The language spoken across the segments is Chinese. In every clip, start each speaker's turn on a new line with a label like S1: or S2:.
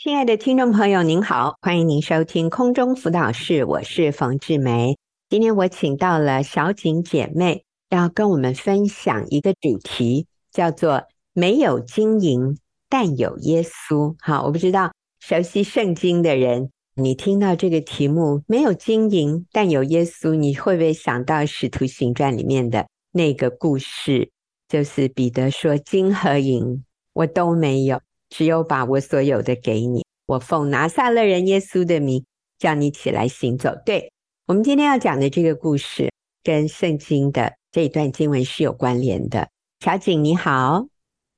S1: 亲爱的听众朋友，您好，欢迎您收听空中辅导室，我是冯志梅。今天我请到了小景姐妹，要跟我们分享一个主题，叫做“没有金银，但有耶稣”。好，我不知道熟悉圣经的人，你听到这个题目“没有金银，但有耶稣”，你会不会想到《使徒行传》里面的那个故事？就是彼得说：“金和银我都没有。”只有把我所有的给你，我奉拿撒勒人耶稣的名，叫你起来行走。对，我们今天要讲的这个故事，跟圣经的这一段经文是有关联的。小景你好，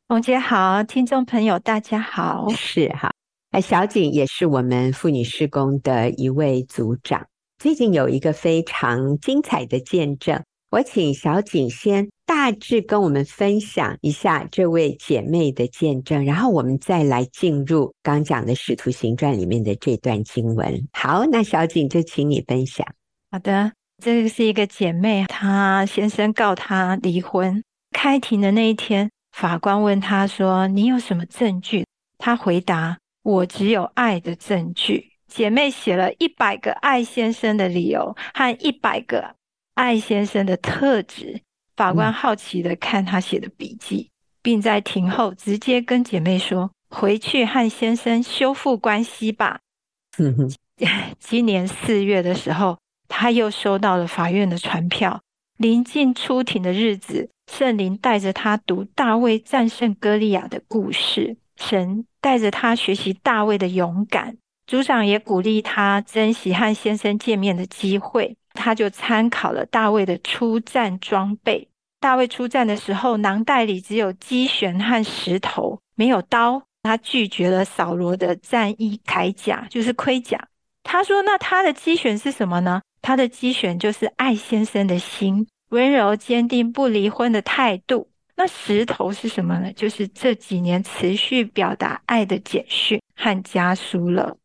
S2: 冯姐好，听众朋友大家好，
S1: 是哈。哎，小景也是我们妇女施工的一位组长，最近有一个非常精彩的见证，我请小景先。大致跟我们分享一下这位姐妹的见证，然后我们再来进入刚讲的《使徒行传》里面的这段经文。好，那小景就请你分享。
S2: 好的，这个是一个姐妹，她先生告她离婚。开庭的那一天，法官问她说：“你有什么证据？”她回答：“我只有爱的证据。”姐妹写了一百个爱先生的理由和一百个爱先生的特质。法官好奇的看他写的笔记，并在庭后直接跟姐妹说：“回去和先生修复关系吧。” 今年四月的时候，他又收到了法院的传票。临近出庭的日子，圣灵带着他读大卫战胜歌利亚的故事，神带着他学习大卫的勇敢。组长也鼓励他珍惜和先生见面的机会，他就参考了大卫的出战装备。大卫出战的时候，囊袋里只有机旋和石头，没有刀。他拒绝了扫罗的战衣铠甲，就是盔甲。他说：“那他的机旋是什么呢？他的机旋就是爱先生的心，温柔坚定不离婚的态度。那石头是什么呢？就是这几年持续表达爱的简讯和家书了。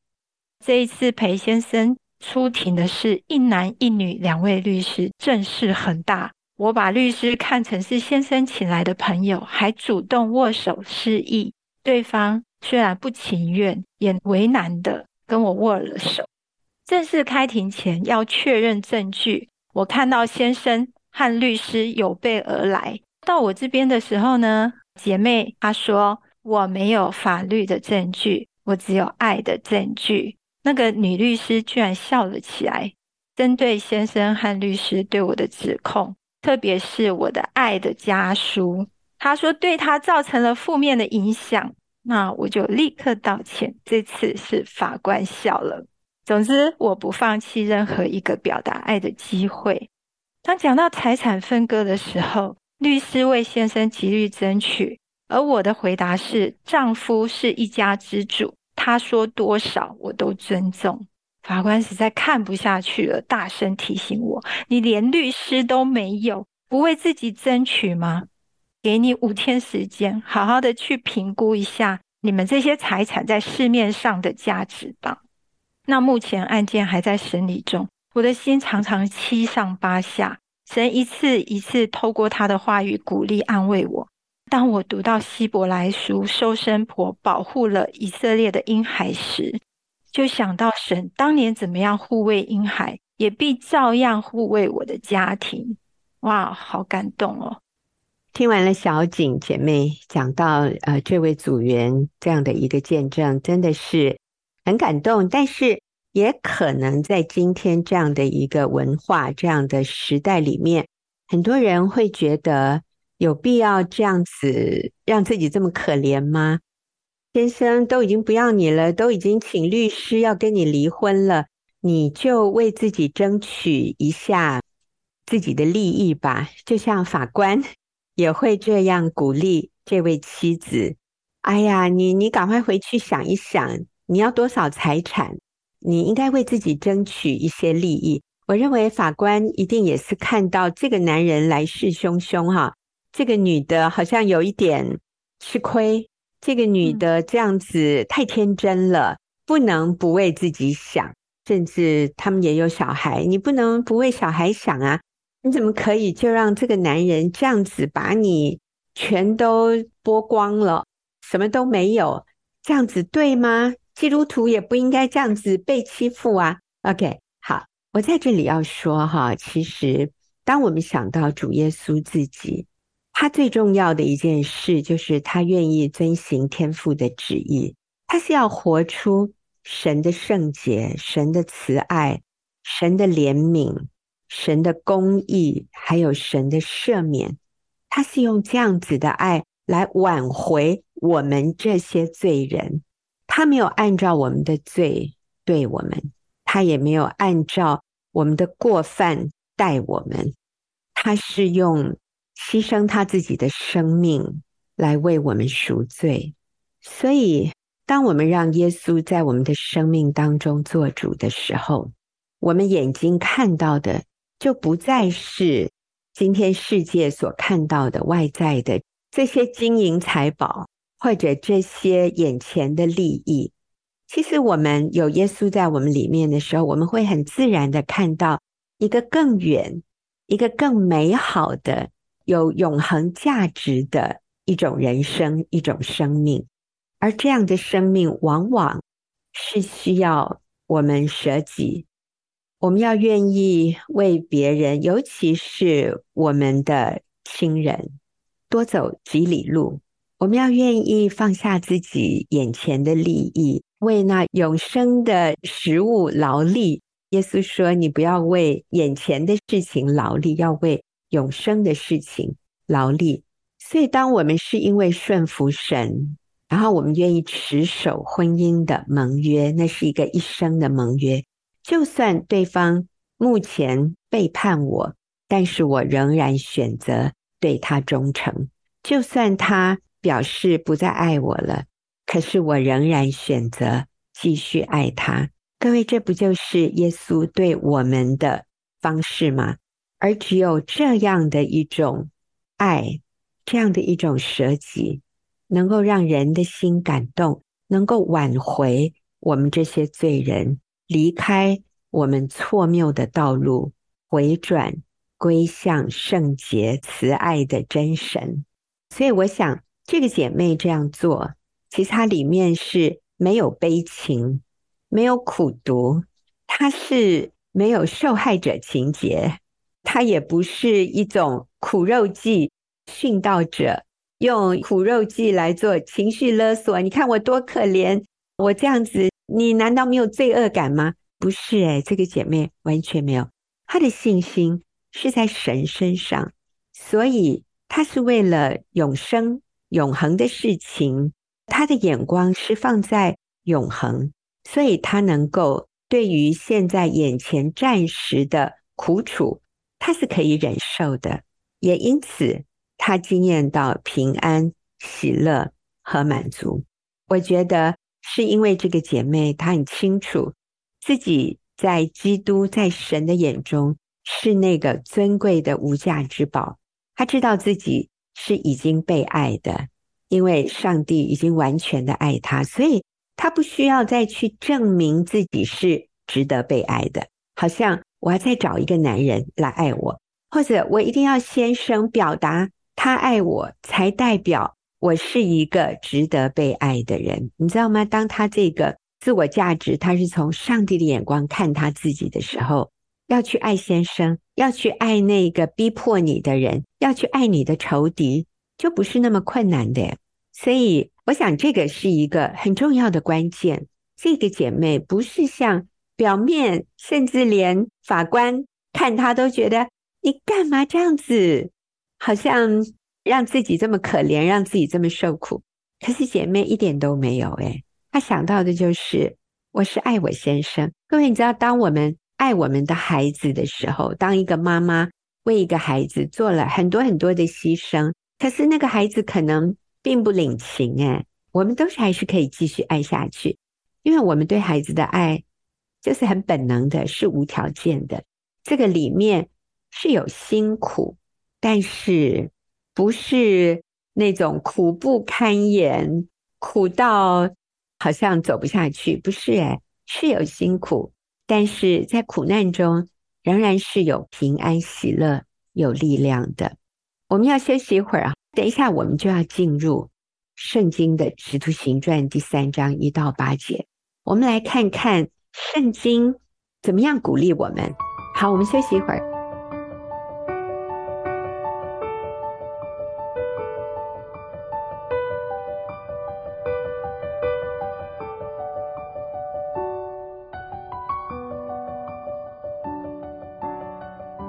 S2: 这一次裴先生出庭的是一男一女两位律师，阵势很大。”我把律师看成是先生请来的朋友，还主动握手示意。对方虽然不情愿，也为难的跟我握了手。正式开庭前要确认证据，我看到先生和律师有备而来。到我这边的时候呢，姐妹她说我没有法律的证据，我只有爱的证据。那个女律师居然笑了起来，针对先生和律师对我的指控。特别是我的爱的家书，他说对他造成了负面的影响，那我就立刻道歉。这次是法官笑了。总之，我不放弃任何一个表达爱的机会。当讲到财产分割的时候，律师为先生极力争取，而我的回答是：丈夫是一家之主，他说多少我都尊重。法官实在看不下去了，大声提醒我：“你连律师都没有，不为自己争取吗？给你五天时间，好好的去评估一下你们这些财产在市面上的价值吧。”那目前案件还在审理中，我的心常常七上八下。神一次一次透过他的话语鼓励安慰我。当我读到希伯来书收生婆保护了以色列的婴孩时，就想到神当年怎么样护卫婴孩，也必照样护卫我的家庭。哇，好感动哦！
S1: 听完了小景姐妹讲到呃这位组员这样的一个见证，真的是很感动。但是也可能在今天这样的一个文化、这样的时代里面，很多人会觉得有必要这样子让自己这么可怜吗？先生都已经不要你了，都已经请律师要跟你离婚了，你就为自己争取一下自己的利益吧。就像法官 也会这样鼓励这位妻子：“哎呀，你你赶快回去想一想，你要多少财产？你应该为自己争取一些利益。”我认为法官一定也是看到这个男人来势汹汹哈，这个女的好像有一点吃亏。这个女的这样子太天真了，不能不为自己想。甚至他们也有小孩，你不能不为小孩想啊！你怎么可以就让这个男人这样子把你全都剥光了，什么都没有？这样子对吗？基督徒也不应该这样子被欺负啊。OK，好，我在这里要说哈，其实当我们想到主耶稣自己，他最重要的一件事就是他愿意遵行天父的旨意，他是要活出神的圣洁、神的慈爱、神的怜悯、神的公义，还有神的赦免。他是用这样子的爱来挽回我们这些罪人，他没有按照我们的罪对我们，他也没有按照我们的过犯待我们，他是用牺牲他自己的生命来为我们赎罪。所以，当我们让耶稣在我们的生命当中做主的时候，我们眼睛看到的就不再是。今天世界所看到的外在的这些金银财宝，或者这些眼前的利益，其实我们有耶稣在我们里面的时候，我们会很自然的看到一个更远、一个更美好的、有永恒价值的一种人生、一种生命。而这样的生命，往往是需要我们舍己。我们要愿意为别人，尤其是我们的亲人，多走几里路。我们要愿意放下自己眼前的利益，为那永生的食物劳力。耶稣说：“你不要为眼前的事情劳力，要为永生的事情劳力。”所以，当我们是因为顺服神，然后我们愿意持守婚姻的盟约，那是一个一生的盟约。就算对方目前背叛我，但是我仍然选择对他忠诚。就算他表示不再爱我了，可是我仍然选择继续爱他。各位，这不就是耶稣对我们的方式吗？而只有这样的一种爱，这样的一种舍己，能够让人的心感动，能够挽回我们这些罪人。离开我们错谬的道路，回转归向圣洁慈爱的真神。所以，我想这个姐妹这样做，其实它里面是没有悲情，没有苦读，它是没有受害者情节，它也不是一种苦肉计，训道者用苦肉计来做情绪勒索。你看我多可怜，我这样子。你难道没有罪恶感吗？不是诶，这个姐妹完全没有，她的信心是在神身上，所以她是为了永生、永恒的事情，她的眼光是放在永恒，所以她能够对于现在眼前暂时的苦楚，她是可以忍受的，也因此她经验到平安、喜乐和满足。我觉得。是因为这个姐妹，她很清楚自己在基督在神的眼中是那个尊贵的无价之宝。她知道自己是已经被爱的，因为上帝已经完全的爱她，所以她不需要再去证明自己是值得被爱的。好像我要再找一个男人来爱我，或者我一定要先生表达他爱我，才代表。我是一个值得被爱的人，你知道吗？当他这个自我价值，他是从上帝的眼光看他自己的时候，要去爱先生，要去爱那个逼迫你的人，要去爱你的仇敌，就不是那么困难的。所以，我想这个是一个很重要的关键。这个姐妹不是像表面，甚至连法官看他都觉得你干嘛这样子，好像。让自己这么可怜，让自己这么受苦，可是姐妹一点都没有诶，她想到的就是我是爱我先生。各位，你知道，当我们爱我们的孩子的时候，当一个妈妈为一个孩子做了很多很多的牺牲，可是那个孩子可能并不领情诶，我们都是还是可以继续爱下去，因为我们对孩子的爱就是很本能的，是无条件的。这个里面是有辛苦，但是。不是那种苦不堪言，苦到好像走不下去。不是诶，是有辛苦，但是在苦难中仍然是有平安、喜乐、有力量的。我们要休息一会儿啊，等一下我们就要进入圣经的《使徒行传》第三章一到八节。我们来看看圣经怎么样鼓励我们。好，我们休息一会儿。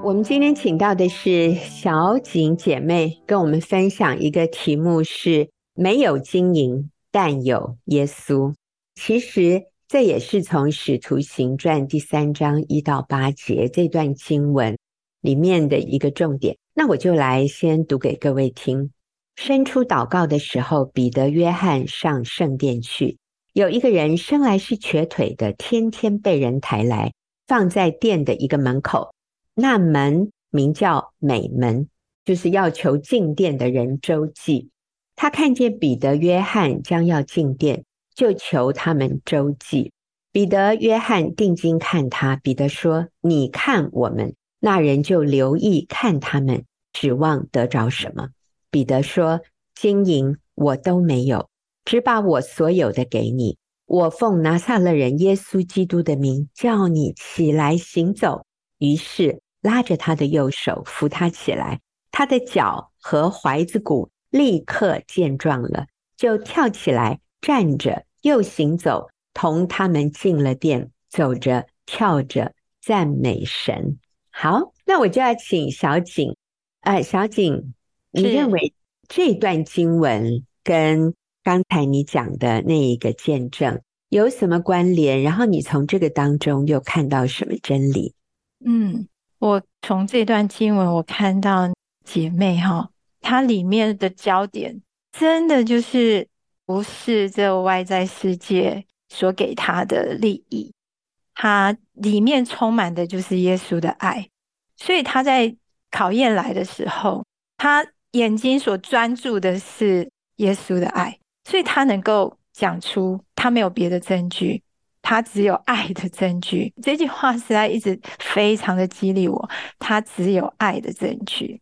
S1: 我们今天请到的是小景姐妹，跟我们分享一个题目是“没有金银，但有耶稣”。其实这也是从《使徒行传》第三章一到八节这段经文里面的一个重点。那我就来先读给各位听。伸出祷告的时候，彼得、约翰上圣殿去，有一个人生来是瘸腿的，天天被人抬来，放在殿的一个门口。那门名叫美门，就是要求进殿的人周济。他看见彼得、约翰将要进殿。就求他们周济。彼得、约翰定睛看他。彼得说：“你看我们。”那人就留意看他们，指望得着什么？彼得说：“金银我都没有，只把我所有的给你。我奉拿撒勒人耶稣基督的名，叫你起来行走。”于是拉着他的右手扶他起来，他的脚和踝子骨立刻健壮了，就跳起来站着。又行走，同他们进了殿，走着跳着赞美神。好，那我就要请小景，呃，小景，你认为这段经文跟刚才你讲的那一个见证有什么关联？然后你从这个当中又看到什么真理？
S2: 嗯，我从这段经文我看到姐妹哈，它里面的焦点真的就是。不是这外在世界所给他的利益，他里面充满的就是耶稣的爱，所以他在考验来的时候，他眼睛所专注的是耶稣的爱，所以他能够讲出他没有别的证据，他只有爱的证据。这句话实在一直非常的激励我，他只有爱的证据，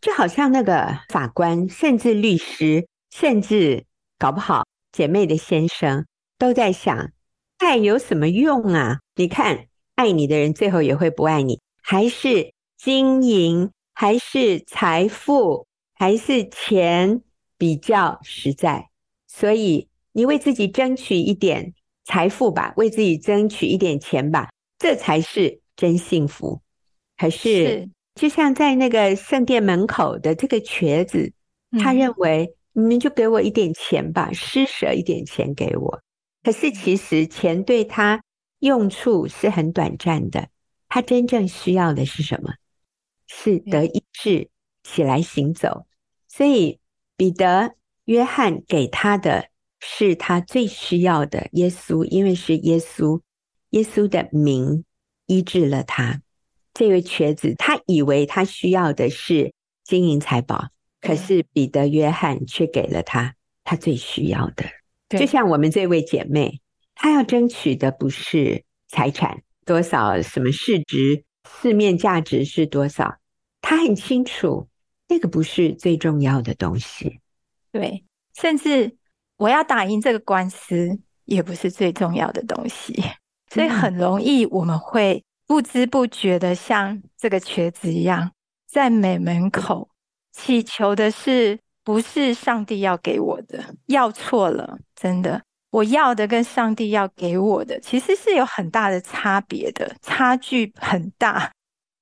S1: 就好像那个法官，甚至律师，甚至。搞不好，姐妹的先生都在想，爱有什么用啊？你看，爱你的人最后也会不爱你，还是经营，还是财富，还是钱比较实在？所以，你为自己争取一点财富吧，为自己争取一点钱吧，这才是真幸福。可是，就像在那个圣殿门口的这个瘸子，嗯、他认为。你们就给我一点钱吧，施舍一点钱给我。可是其实钱对他用处是很短暂的，他真正需要的是什么？是得医治，起来行走。所以彼得、约翰给他的是他最需要的耶稣，因为是耶稣，耶稣的名医治了他。这位瘸子，他以为他需要的是金银财宝。可是彼得、约翰却给了他他最需要的，就像我们这位姐妹，她要争取的不是财产多少，什么市值、市面价值是多少，她很清楚那个不是最重要的东西。
S2: 对，甚至我要打赢这个官司也不是最重要的东西，所以很容易我们会不知不觉的像这个瘸子一样，在美门口。祈求的是不是上帝要给我的？要错了，真的，我要的跟上帝要给我的其实是有很大的差别的，差距很大。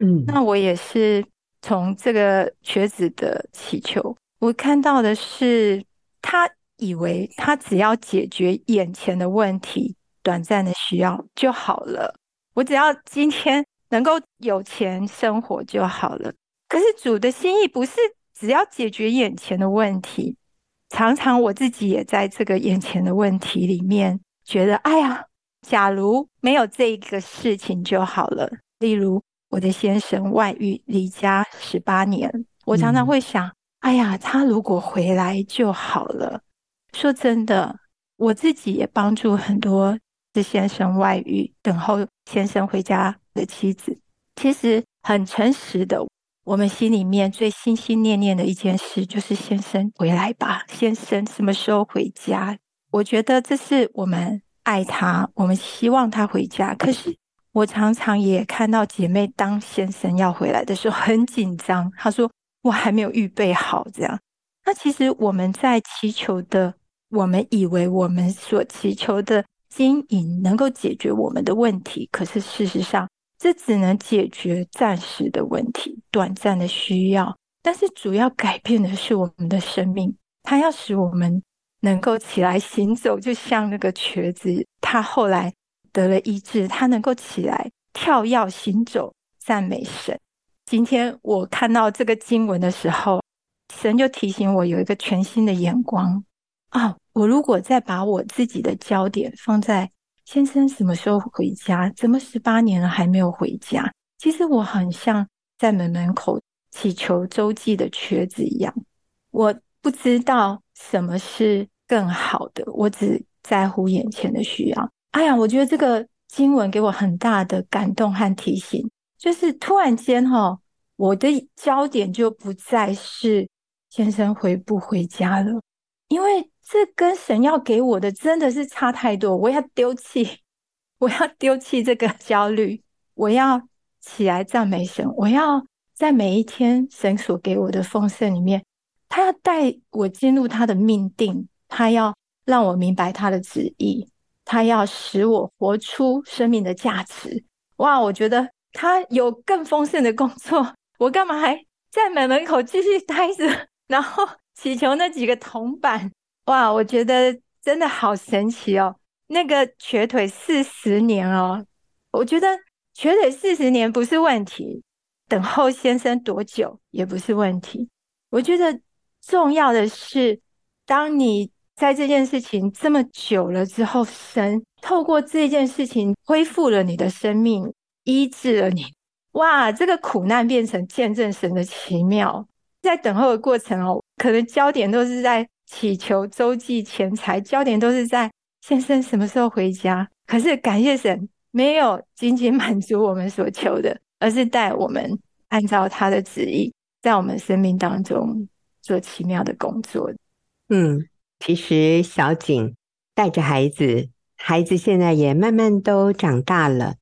S1: 嗯，
S2: 那我也是从这个瘸子的祈求，我看到的是他以为他只要解决眼前的问题、短暂的需要就好了，我只要今天能够有钱生活就好了。可是主的心意不是。只要解决眼前的问题，常常我自己也在这个眼前的问题里面觉得，哎呀，假如没有这个事情就好了。例如我的先生外遇离家十八年，我常常会想，哎呀，他如果回来就好了。说真的，我自己也帮助很多是先生外遇，等候先生回家的妻子，其实很诚实的。我们心里面最心心念念的一件事，就是先生回来吧。先生什么时候回家？我觉得这是我们爱他，我们希望他回家。可是我常常也看到姐妹当先生要回来的时候很紧张，她说我还没有预备好这样。那其实我们在祈求的，我们以为我们所祈求的经营能够解决我们的问题，可是事实上这只能解决暂时的问题、短暂的需要。但是主要改变的是我们的生命，它要使我们能够起来行走，就像那个瘸子，他后来得了医治，他能够起来跳跃行走，赞美神。今天我看到这个经文的时候，神就提醒我有一个全新的眼光啊！我如果再把我自己的焦点放在先生什么时候回家，怎么十八年了还没有回家？其实我很像在门门口祈求周济的瘸子一样，我不知道什么是更好的，我只在乎眼前的需要。哎呀，我觉得这个经文给我很大的感动和提醒，就是突然间哈，我的焦点就不再是。先生回不回家了？因为这跟神要给我的真的是差太多。我要丢弃，我要丢弃这个 焦虑，我要起来赞美神。我要在每一天神所给我的丰盛里面，他要带我进入他的命定，他要让我明白他的旨意，他要使我活出生命的价值。哇，我觉得他有更丰盛的工作，我干嘛还在门门口继续待着？然后祈求那几个铜板，哇，我觉得真的好神奇哦！那个瘸腿四十年哦，我觉得瘸腿四十年不是问题，等候先生多久也不是问题。我觉得重要的是，当你在这件事情这么久了之后，神透过这件事情恢复了你的生命，医治了你，哇，这个苦难变成见证神的奇妙。在等候的过程哦，可能焦点都是在祈求周济钱财，焦点都是在先生什么时候回家。可是感谢神，没有仅仅满足我们所求的，而是带我们按照他的旨意，在我们生命当中做奇妙的工作。
S1: 嗯，其实小景带着孩子，孩子现在也慢慢都长大了。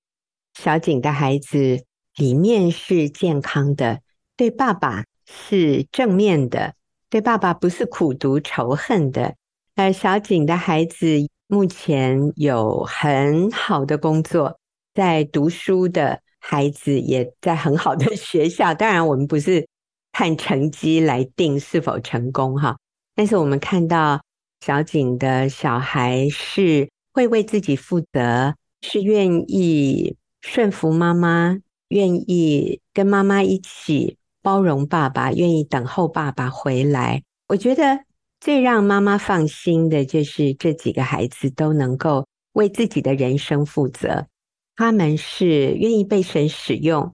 S1: 小景的孩子里面是健康的，对爸爸。是正面的，对爸爸不是苦读仇恨的。呃，小景的孩子目前有很好的工作，在读书的孩子也在很好的 学校。当然，我们不是看成绩来定是否成功哈，但是我们看到小景的小孩是会为自己负责，是愿意顺服妈妈，愿意跟妈妈一起。包容爸爸，愿意等候爸爸回来。我觉得最让妈妈放心的就是这几个孩子都能够为自己的人生负责。他们是愿意被神使用，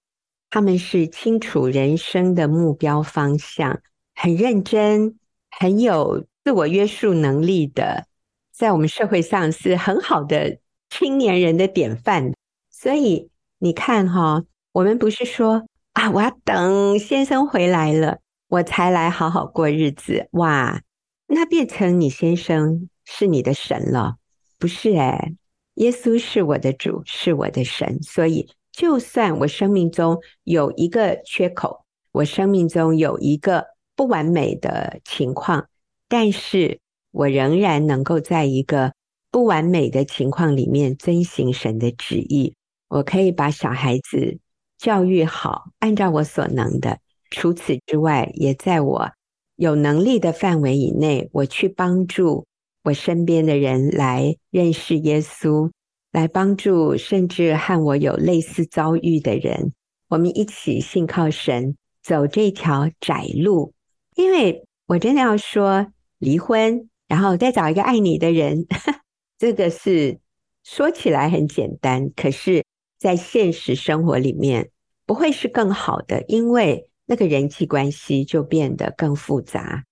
S1: 他们是清楚人生的目标方向，很认真，很有自我约束能力的，在我们社会上是很好的青年人的典范。所以你看哈，我们不是说。啊！我要等先生回来了，我才来好好过日子。哇，那变成你先生是你的神了？不是诶，耶稣是我的主，是我的神。所以，就算我生命中有一个缺口，我生命中有一个不完美的情况，但是我仍然能够在一个不完美的情况里面遵行神的旨意。我可以把小孩子。教育好，按照我所能的。除此之外，也在我有能力的范围以内，我去帮助我身边的人来认识耶稣，来帮助甚至和我有类似遭遇的人，我们一起信靠神，走这条窄路。因为我真的要说，离婚然后再找一个爱你的人，这个是说起来很简单，可是。在现实生活里面，不会是更好的，因为那个人际关系就变得更复杂。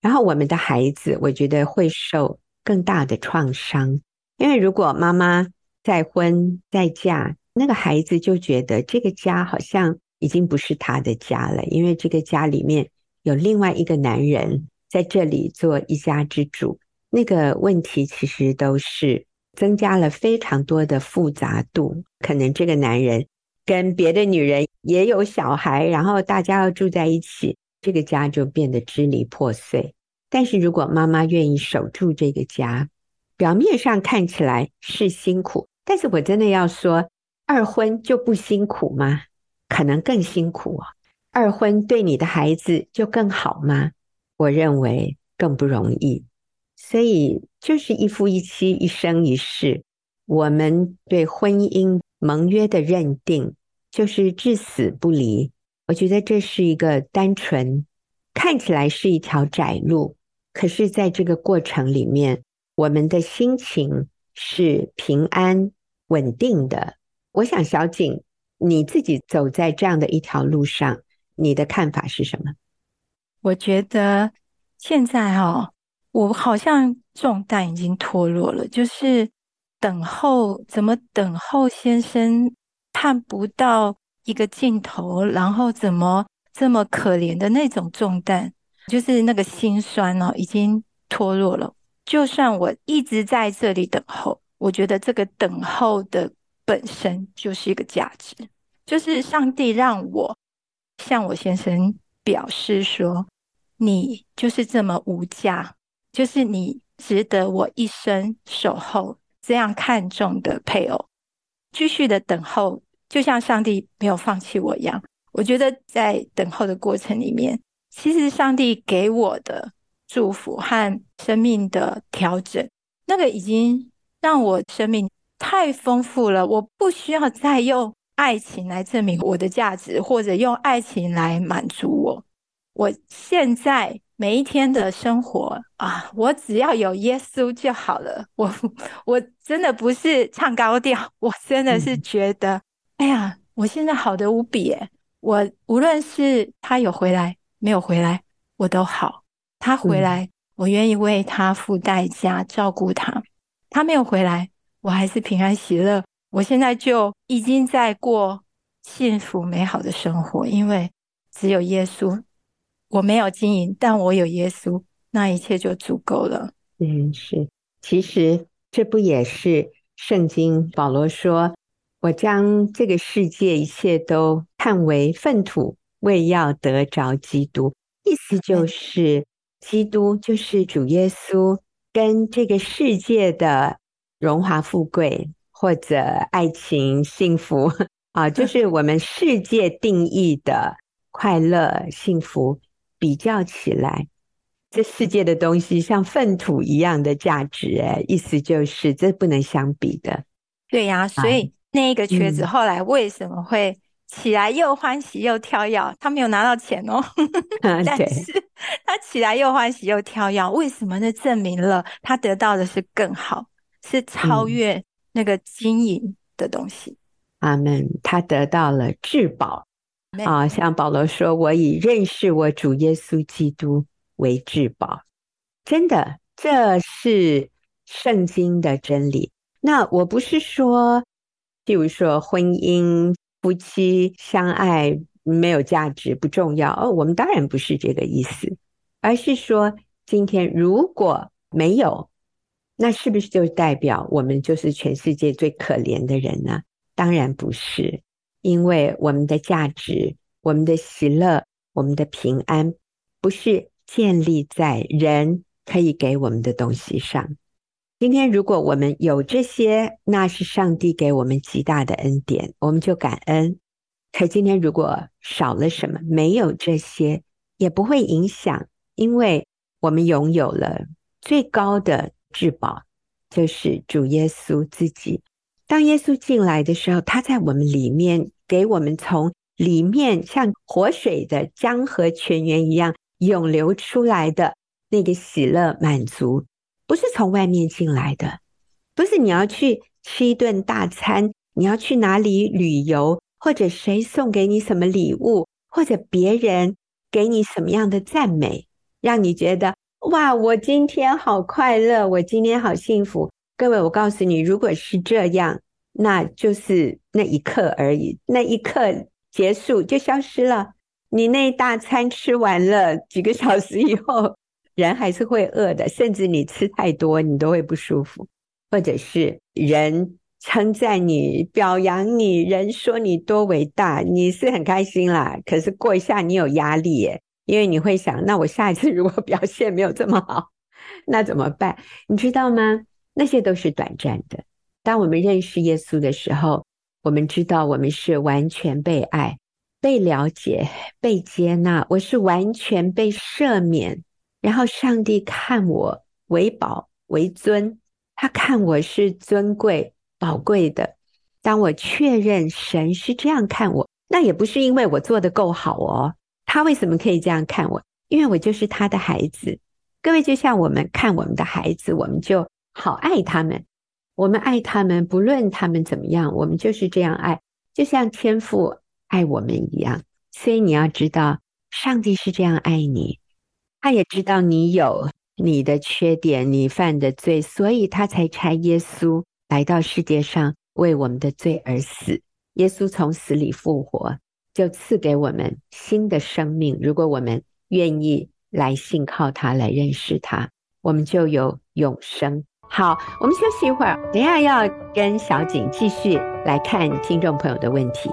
S1: 然后我们的孩子，我觉得会受更大的创伤，因为如果妈妈再婚再嫁，那个孩子就觉得这个家好像已经不是他的家了，因为这个家里面有另外一个男人在这里做一家之主。那个问题其实都是增加了非常多的复杂度。可能这个男人跟别的女人也有小孩，然后大家要住在一起，这个家就变得支离破碎。但是如果妈妈愿意守住这个家，表面上看起来是辛苦，但是我真的要说，二婚就不辛苦吗？可能更辛苦啊。二婚对你的孩子就更好吗？我认为更不容易。所以就是一夫一妻，一生一世。我们对婚姻盟约的认定就是至死不离。我觉得这是一个单纯，看起来是一条窄路。可是，在这个过程里面，我们的心情是平安稳定的。我想，小景，你自己走在这样的一条路上，你的看法是什么？
S2: 我觉得现在哦，我好像重担已经脱落了，就是等候，怎么等候先生看不到一个尽头，然后怎么这么可怜的那种重担。就是那个心酸哦，已经脱落了。就算我一直在这里等候，我觉得这个等候的本身就是一个价值。就是上帝让我向我先生表示说：“你就是这么无价，就是你值得我一生守候这样看重的配偶。”继续的等候，就像上帝没有放弃我一样。我觉得在等候的过程里面。其实，上帝给我的祝福和生命的调整，那个已经让我生命太丰富了。我不需要再用爱情来证明我的价值，或者用爱情来满足我。我现在每一天的生活啊，我只要有耶稣就好了。我我真的不是唱高调，我真的是觉得，嗯、哎呀，我现在好的无比。我无论是他有回来。没有回来，我都好。他回来，我愿意为他付代价，照顾他。他没有回来，我还是平安喜乐。我现在就已经在过幸福美好的生活，因为只有耶稣。我没有金银，但我有耶稣，那一切就足够了。
S1: 嗯，是。其实这不也是圣经保罗说：“我将这个世界一切都看为粪土。”为要得着基督，意思就是基督就是主耶稣，跟这个世界的荣华富贵或者爱情幸福 啊，就是我们世界定义的快乐幸福比较起来，这世界的东西像粪土一样的价值，哎，意思就是这不能相比的。
S2: 对呀，所以那一个瘸子后来为什么会？起来又欢喜又跳跃，他没有拿到钱哦，但是他起来又欢喜又跳跃，为什么那？证明了他得到的是更好，是超越那个金银的东西。
S1: 阿门。他得到了至宝啊，像保罗说：“我以认识我主耶稣基督为至宝。”真的，这是圣经的真理。那我不是说，譬如说婚姻。夫妻相爱没有价值，不重要哦。我们当然不是这个意思，而是说，今天如果没有，那是不是就代表我们就是全世界最可怜的人呢？当然不是，因为我们的价值、我们的喜乐、我们的平安，不是建立在人可以给我们的东西上。今天如果我们有这些，那是上帝给我们极大的恩典，我们就感恩。可今天如果少了什么，没有这些，也不会影响，因为我们拥有了最高的至宝，就是主耶稣自己。当耶稣进来的时候，他在我们里面，给我们从里面像活水的江河泉源一样涌流出来的那个喜乐满足。不是从外面进来的，不是你要去吃一顿大餐，你要去哪里旅游，或者谁送给你什么礼物，或者别人给你什么样的赞美，让你觉得哇，我今天好快乐，我今天好幸福。各位，我告诉你，如果是这样，那就是那一刻而已，那一刻结束就消失了。你那大餐吃完了，几个小时以后。人还是会饿的，甚至你吃太多，你都会不舒服。或者是人称赞你、表扬你，人说你多伟大，你是很开心啦。可是过一下你有压力耶，因为你会想，那我下一次如果表现没有这么好，那怎么办？你知道吗？那些都是短暂的。当我们认识耶稣的时候，我们知道我们是完全被爱、被了解、被接纳，我是完全被赦免。然后上帝看我为宝为尊，他看我是尊贵宝贵的。当我确认神是这样看我，那也不是因为我做得够好哦。他为什么可以这样看我？因为我就是他的孩子。各位，就像我们看我们的孩子，我们就好爱他们。我们爱他们，不论他们怎么样，我们就是这样爱，就像天父爱我们一样。所以你要知道，上帝是这样爱你，他也知道你有你的缺点，你犯的罪，所以他才差耶稣来到世界上为我们的罪而死。耶稣从死里复活，就赐给我们新的生命。如果我们愿意来信靠他，来认识他，我们就有永生。好，我们休息一会儿，等下要跟小景继续来看听众朋友的问题。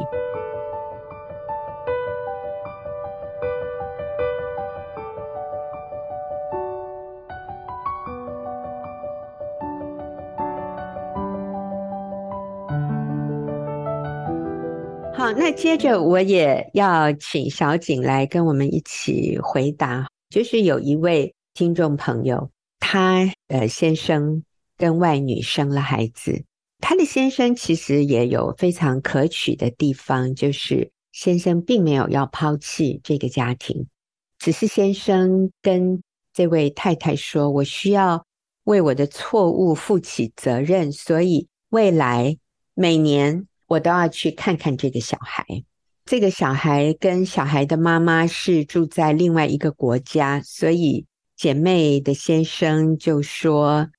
S1: 好，那接着我也要请小景来跟我们一起回答，就是有一位听众朋友，他的先生。跟外女生了孩子，他的先生其实也有非常可取的地方，就是先生并没有要抛弃这个家庭，只是先生跟这位太太说：“我需要为我的错误负起责任，所以未来每年我都要去看看这个小孩。这个小孩跟小孩的妈妈是住在另外一个国家，所以姐妹的先生就说。”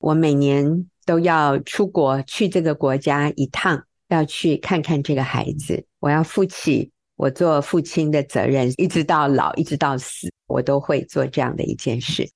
S1: 我每年都要出国去这个国家一趟，要去看看这个孩子。我要负起我做父亲的责任，一直到老，一直到死，我都会做这样的一件事。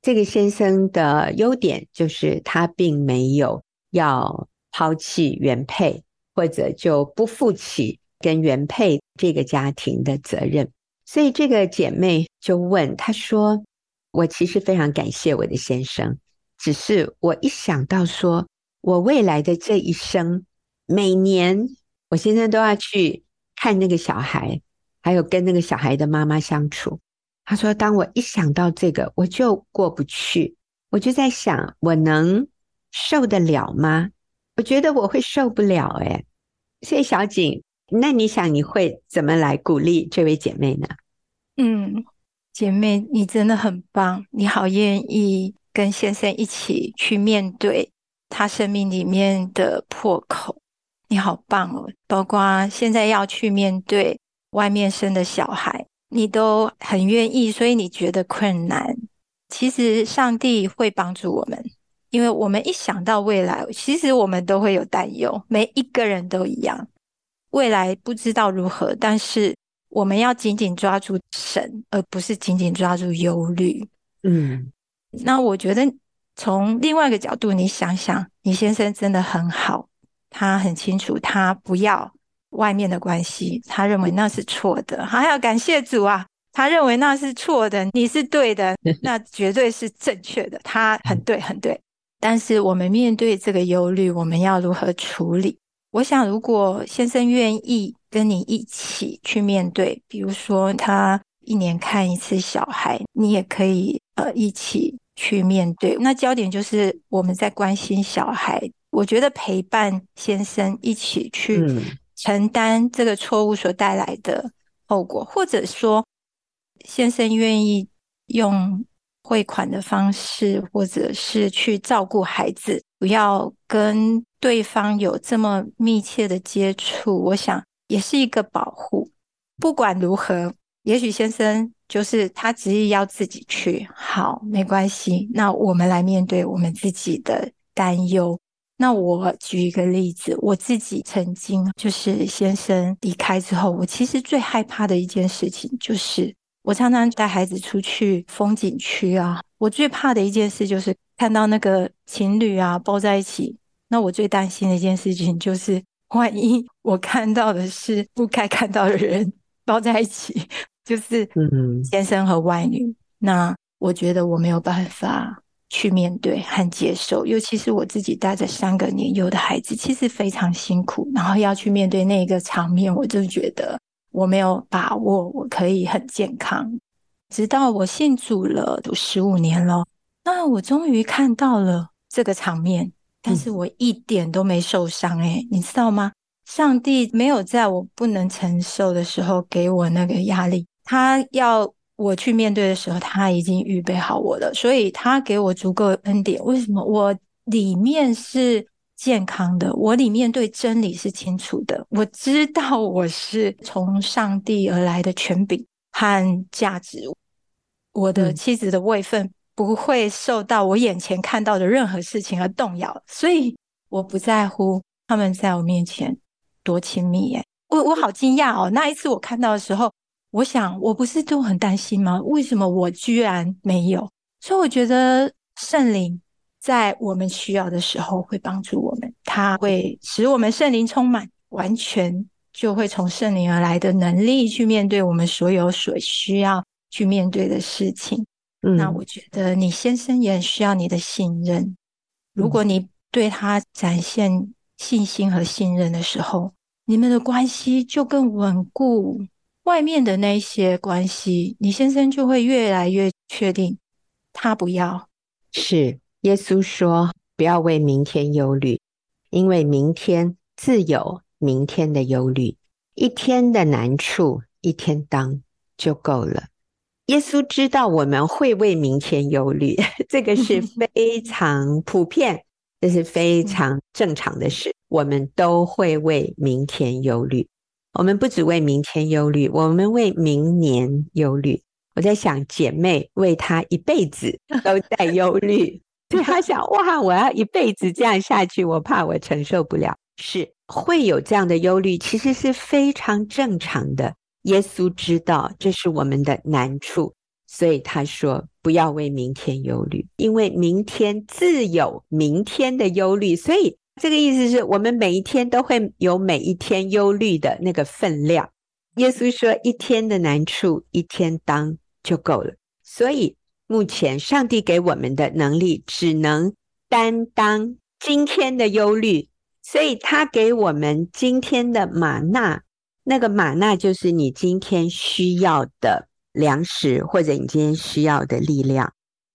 S1: 这个先生的优点就是他并没有要抛弃原配，或者就不负起跟原配这个家庭的责任。所以这个姐妹就问他说：“我其实非常感谢我的先生。”只是我一想到说，我未来的这一生，每年我先生都要去看那个小孩，还有跟那个小孩的妈妈相处。他说，当我一想到这个，我就过不去。我就在想，我能受得了吗？我觉得我会受不了哎。所以小景，那你想你会怎么来鼓励这位姐妹呢？
S2: 嗯，姐妹，你真的很棒，你好愿意。跟先生一起去面对他生命里面的破口，你好棒哦！包括现在要去面对外面生的小孩，你都很愿意，所以你觉得困难。其实上帝会帮助我们，因为我们一想到未来，其实我们都会有担忧，每一个人都一样。未来不知道如何，但是我们要紧紧抓住神，而不是紧紧抓住忧虑。
S1: 嗯。
S2: 那我觉得，从另外一个角度，你想想，你先生真的很好，他很清楚，他不要外面的关系，他认为那是错的，还要感谢主啊，他认为那是错的，你是对的，那绝对是正确的，他很对，很对。但是我们面对这个忧虑，我们要如何处理？我想，如果先生愿意跟你一起去面对，比如说他一年看一次小孩，你也可以呃一起。去面对，那焦点就是我们在关心小孩。我觉得陪伴先生一起去承担这个错误所带来的后果，或者说先生愿意用汇款的方式，或者是去照顾孩子，不要跟对方有这么密切的接触，我想也是一个保护。不管如何，也许先生。就是他执意要自己去，好，没关系。那我们来面对我们自己的担忧。那我举一个例子，我自己曾经就是先生离开之后，我其实最害怕的一件事情就是，我常常带孩子出去风景区啊，我最怕的一件事就是看到那个情侣啊抱在一起。那我最担心的一件事情就是，万一我看到的是不该看到的人 抱在一起，就是先生和外女。嗯、那我觉得我没有办法去面对和接受，尤其是我自己带着三个年幼的孩子，其实非常辛苦。然后要去面对那个场面，我就觉得我没有把握我可以很健康。直到我信主了，都十五年了，那我终于看到了这个场面，但是我一点都没受伤诶、欸、你知道吗？上帝没有在我不能承受的时候给我那个压力，他要我去面对的时候，他已经预备好我了，所以他给我足够的恩典。为什么？我里面是健康的，我里面对真理是清楚的，我知道我是从上帝而来的权柄和价值。我的妻子的位分不会受到我眼前看到的任何事情而动摇，所以我不在乎他们在我面前多亲密耶。我我好惊讶哦！那一次我看到的时候，我想我不是都很担心吗？为什么我居然没有？所以我觉得圣灵在我们需要的时候会帮助我们，他会使我们圣灵充满，完全就会从圣灵而来的能力去面对我们所有所需要。去面对的事情，嗯，那我觉得你先生也很需要你的信任。如果你对他展现信心和信任的时候，你们的关系就更稳固。外面的那些关系，你先生就会越来越确定，他不要。
S1: 是耶稣说：“不要为明天忧虑，因为明天自有明天的忧虑。一天的难处，一天当就够了。”耶稣知道我们会为明天忧虑，这个是 非常普遍，这是非常正常的事。我们都会为明天忧虑。我们不只为明天忧虑，我们为明年忧虑。我在想，姐妹为她一辈子都在忧虑，对她想：哇，我要一辈子这样下去，我怕我承受不了。是会有这样的忧虑，其实是非常正常的。耶稣知道这是我们的难处，所以他说：“不要为明天忧虑，因为明天自有明天的忧虑。”所以这个意思是我们每一天都会有每一天忧虑的那个分量。耶稣说：“一天的难处，一天当就够了。”所以目前上帝给我们的能力只能担当今天的忧虑，所以他给我们今天的吗哪。那个吗哪就是你今天需要的粮食，或者你今天需要的力量。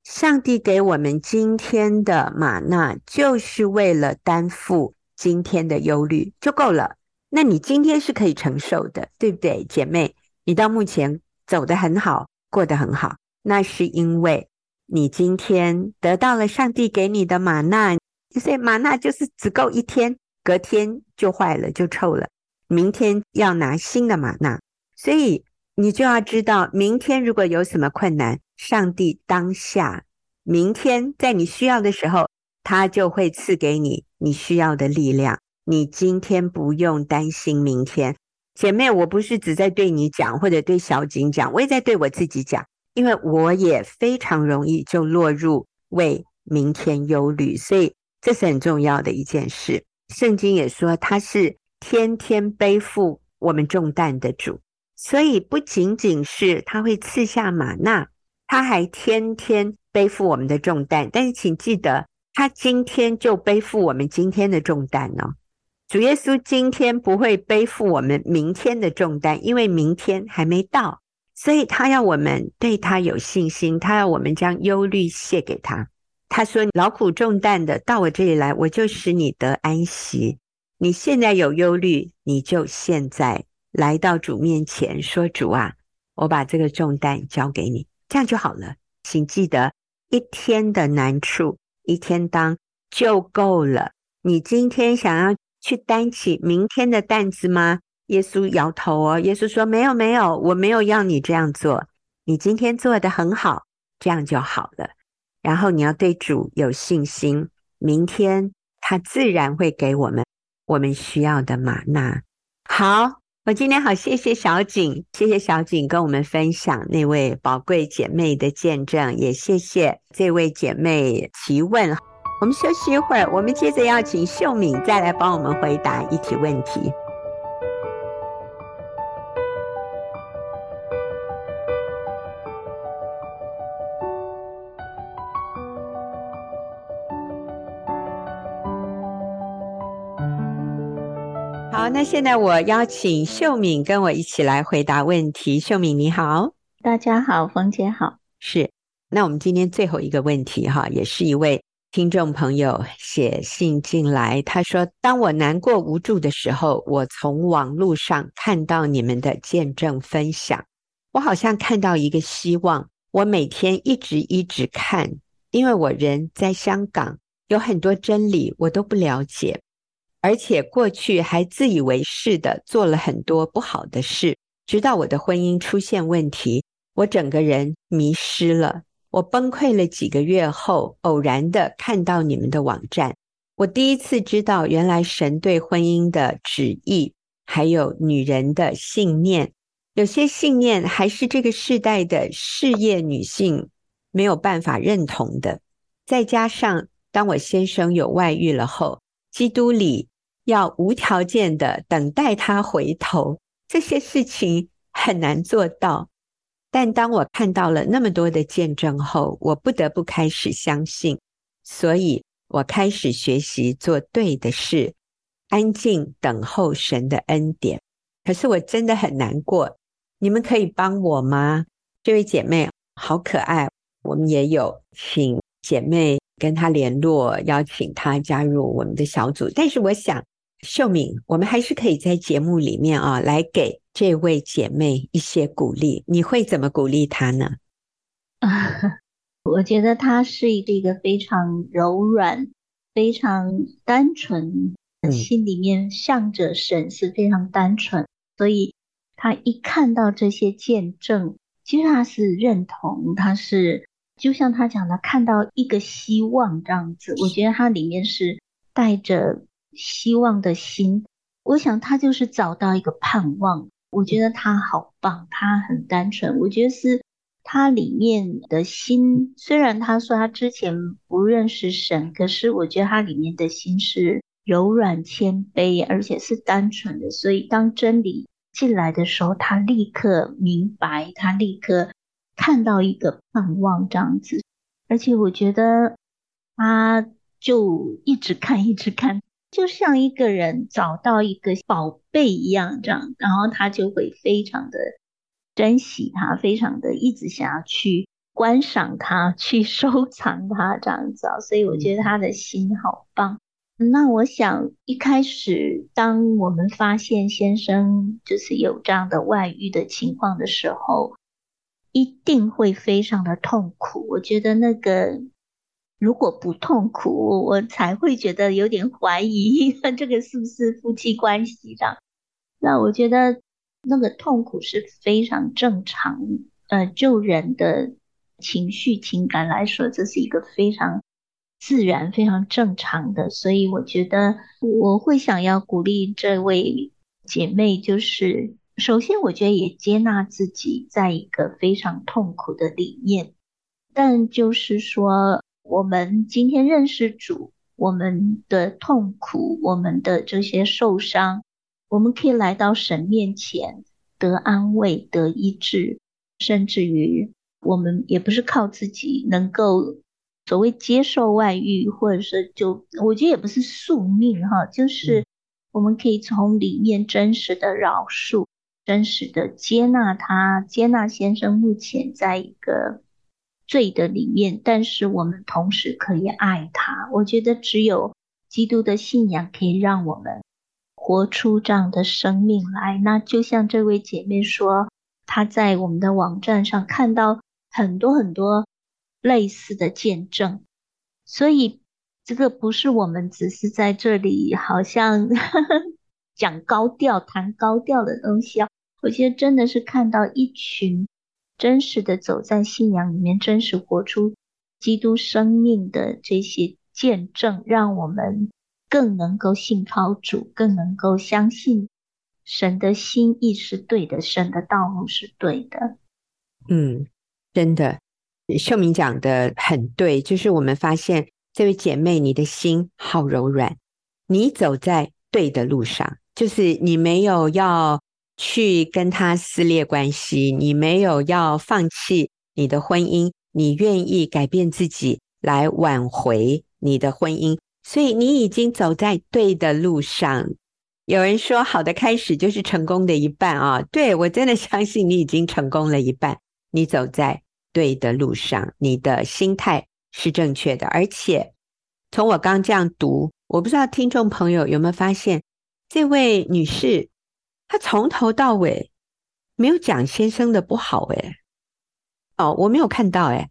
S1: 上帝给我们今天的吗哪，就是为了担负今天的忧虑就够了。那你今天是可以承受的，对不对，姐妹？你到目前走得很好，过得很好，那是因为你今天得到了上帝给你的吗哪。所以吗哪就是只够一天，隔天就坏了，就臭了。明天要拿新的吗哪，所以你就要知道，明天如果有什么困难，上帝当下明天在你需要的时候，他就会赐给你你需要的力量。你今天不用担心明天，姐妹，我不是只在对你讲，或者对小景讲，我也在对我自己讲，因为我也非常容易就落入为明天忧虑，所以这是很重要的一件事。圣经也说他是。天天背负我们重担的主，所以不仅仅是他会赐下吗哪，他还天天背负我们的重担。但是请记得，他今天就背负我们今天的重担呢。主耶稣今天不会背负我们明天的重担，因为明天还没到，所以他要我们对他有信心，他要我们将忧虑卸给他。他说：“劳苦重担的到我这里来，我就使你得安息。”你现在有忧虑，你就现在来到主面前说：“主啊，我把这个重担交给你，这样就好了。”请记得，一天的难处，一天当就够了。你今天想要去担起明天的担子吗？耶稣摇头哦。耶稣说：“没有，没有，我没有要你这样做。你今天做得很好，这样就好了。然后你要对主有信心，明天他自然会给我们。”我们需要的吗哪。好，我今天好，谢谢小景，谢谢小景跟我们分享那位宝贵姐妹的见证，也谢谢这位姐妹提问。我们休息一会儿，我们接着要请秀敏再来帮我们回答一题问题。那现在我邀请秀敏跟我一起来回答问题。秀敏你好，
S3: 大家好，冯姐好。
S1: 是，那我们今天最后一个问题哈，也是一位听众朋友写信进来，他说：“当我难过无助的时候，我从网络上看到你们的见证分享，我好像看到一个希望。我每天一直一直看，因为我人在香港，有很多真理我都不了解。”而且过去还自以为是的做了很多不好的事，直到我的婚姻出现问题，我整个人迷失了，我崩溃了几个月后，偶然的看到你们的网站，我第一次知道原来神对婚姻的旨意，还有女人的信念，有些信念还是这个世代的事业女性没有办法认同的。再加上当我先生有外遇了后，基督里要无条件的等待他回头，这些事情很难做到。但当我看到了那么多的见证后，我不得不开始相信，所以我开始学习做对的事，安静等候神的恩典。可是我真的很难过，你们可以帮我吗？这位姐妹好可爱，我们也有请姐妹。跟她联络，邀请她加入我们的小组。但是我想，秀敏，我们还是可以在节目里面啊，来给这位姐妹一些鼓励。你会怎么鼓励她呢？
S3: 啊，我觉得她是一个一个非常柔软、非常单纯，心里面向着神是非常单纯，嗯、所以她一看到这些见证，其实她是认同，她是。就像她讲的，看到一个希望这样子，我觉得她里面是带着希望的心。我想他就是找到一个盼望。我觉得他好棒，他很单纯。我觉得是他里面的心，虽然他说他之前不认识神，可是我觉得他里面的心是柔软谦卑，而且是单纯的。所以当真理进来的时候，他立刻明白，他立刻。看到一个盼望这样子，而且我觉得他就一直看，一直看，就像一个人找到一个宝贝一样这样，然后他就会非常的珍惜它，非常的一直想要去观赏它，去收藏它这样子啊。所以我觉得他的心好棒。那我想一开始，当我们发现先生就是有这样的外遇的情况的时候。一定会非常的痛苦。我觉得那个如果不痛苦，我才会觉得有点怀疑，这个是不是夫妻关系的？那我觉得那个痛苦是非常正常。呃，就人的情绪情感来说，这是一个非常自然、非常正常的。所以我觉得我会想要鼓励这位姐妹，就是。首先，我觉得也接纳自己在一个非常痛苦的里面，但就是说，我们今天认识主，我们的痛苦，我们的这些受伤，我们可以来到神面前得安慰、得医治，甚至于我们也不是靠自己能够所谓接受外遇，或者是就我觉得也不是宿命哈，就是我们可以从里面真实的饶恕。真实的接纳他，接纳先生目前在一个罪的里面，但是我们同时可以爱他。我觉得只有基督的信仰可以让我们活出这样的生命来。那就像这位姐妹说，她在我们的网站上看到很多很多类似的见证，所以这个不是我们只是在这里好像呵 呵讲高调、谈高调的东西啊。我觉得真的是看到一群真实的走在信仰里面，真实活出基督生命的这些见证，让我们更能够信靠主，更能够相信神的心意是对的，神的道路是对的。
S1: 嗯，真的，秀敏讲的很对，就是我们发现这位姐妹，你的心好柔软，你走在对的路上，就是你没有要去跟他撕裂关系，你没有要放弃你的婚姻，你愿意改变自己来挽回你的婚姻，所以你已经走在对的路上。有人说，好的开始就是成功的一半啊！对，我真的相信你已经成功了一半，你走在对的路上，你的心态是正确的。而且从我刚这样读，我不知道听众朋友有没有发现，这位女士她从头到尾没有讲先生的不好，诶哦，我没有看到，诶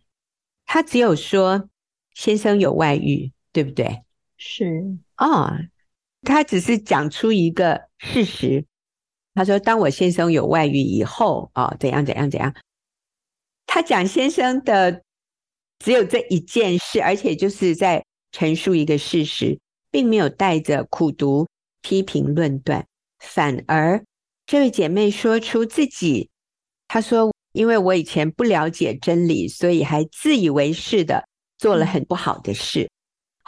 S1: 他只有说先生有外遇，对不对？
S3: 是
S1: 哦。他只是讲出一个事实，他说：“当我先生有外遇以后，哦，怎样怎样怎样。”他讲先生的只有这一件事，而且就是在陈述一个事实，并没有带着苦读、批评、论断，反而这位姐妹说出自己，她说：“因为我以前不了解真理，所以还自以为是的做了很不好的事。”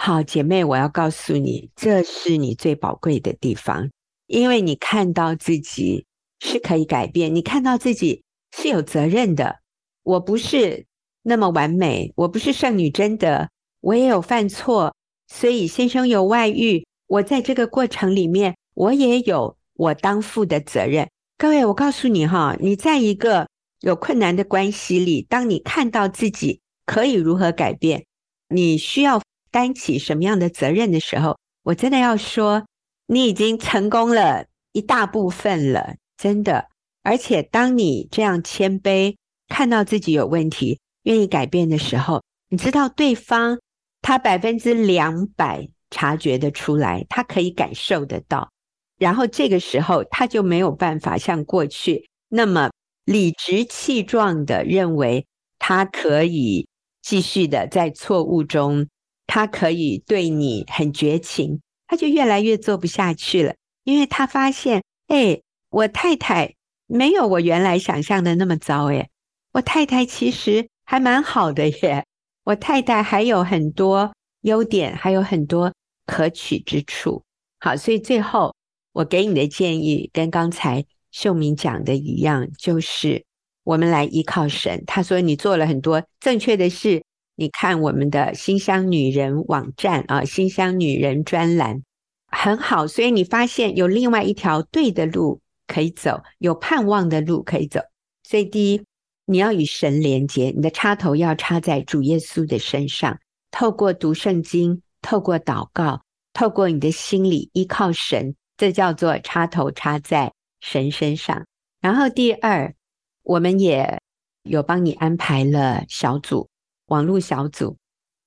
S1: 好，姐妹，我要告诉你，这是你最宝贵的地方，因为你看到自己是可以改变，你看到自己是有责任的。我不是那么完美，我不是圣女贞德，我也有犯错，所以先生有外遇，我在这个过程里面，我也有我当负的责任。各位，我告诉你哈，你在一个有困难的关系里，当你看到自己可以如何改变，你需要。担起什么样的责任的时候，我真的要说，你已经成功了一大部分了，真的。而且，当你这样谦卑，看到自己有问题，愿意改变的时候，你知道对方他百分之两百察觉得出来，他可以感受得到。然后这个时候，他就没有办法像过去那么理直气壮的认为他可以继续的在错误中。他可以对你很绝情，他就越来越做不下去了，因为他发现，哎，我太太没有我原来想象的那么糟，哎，我太太其实还蛮好的耶，我太太还有很多优点，还有很多可取之处。好，所以最后我给你的建议跟刚才秀敏讲的一样，就是我们来依靠神。他说你做了很多正确的事。你看我们的新乡女人网站啊，新乡女人专栏很好，所以你发现有另外一条对的路可以走，有盼望的路可以走。所以第一，你要与神连接，你的插头要插在主耶稣的身上，透过读圣经，透过祷告，透过你的心里依靠神，这叫做插头插在神身上。然后第二，我们也有帮你安排了小组。网络小组，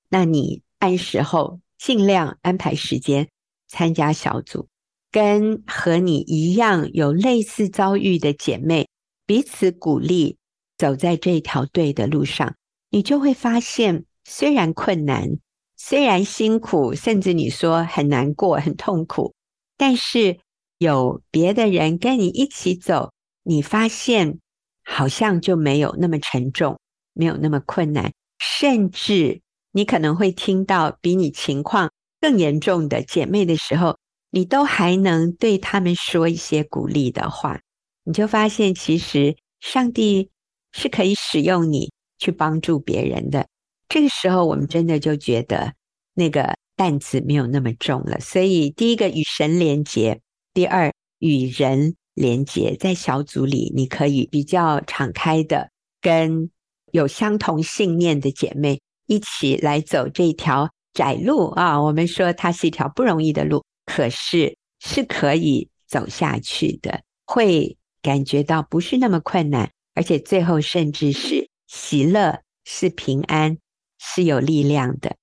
S1: 那你按时候尽量安排时间参加小组，跟和你一样有类似遭遇的姐妹彼此鼓励，走在这条对的路上，你就会发现，虽然困难，虽然辛苦，甚至你说很难过、很痛苦，但是有别的人跟你一起走，你发现好像就没有那么沉重，没有那么困难。甚至你可能会听到比你情况更严重的姐妹的时候，你都还能对他们说一些鼓励的话，你就发现其实上帝是可以使用你去帮助别人的。这个时候，我们真的就觉得那个担子没有那么重了。所以，第一个与神连结，第二与人连结，在小组里你可以比较敞开的跟。有相同信念的姐妹一起来走这条窄路啊！我们说它是一条不容易的路，可是是可以走下去的，会感觉到不是那么困难，而且最后甚至是喜乐、是平安、是有力量的。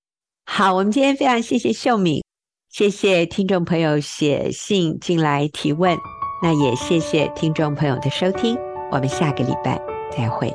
S1: 好，我们今天非常谢谢秀敏，谢谢听众朋友写信进来提问，那也谢谢听众朋友的收听，我们下个礼拜再会。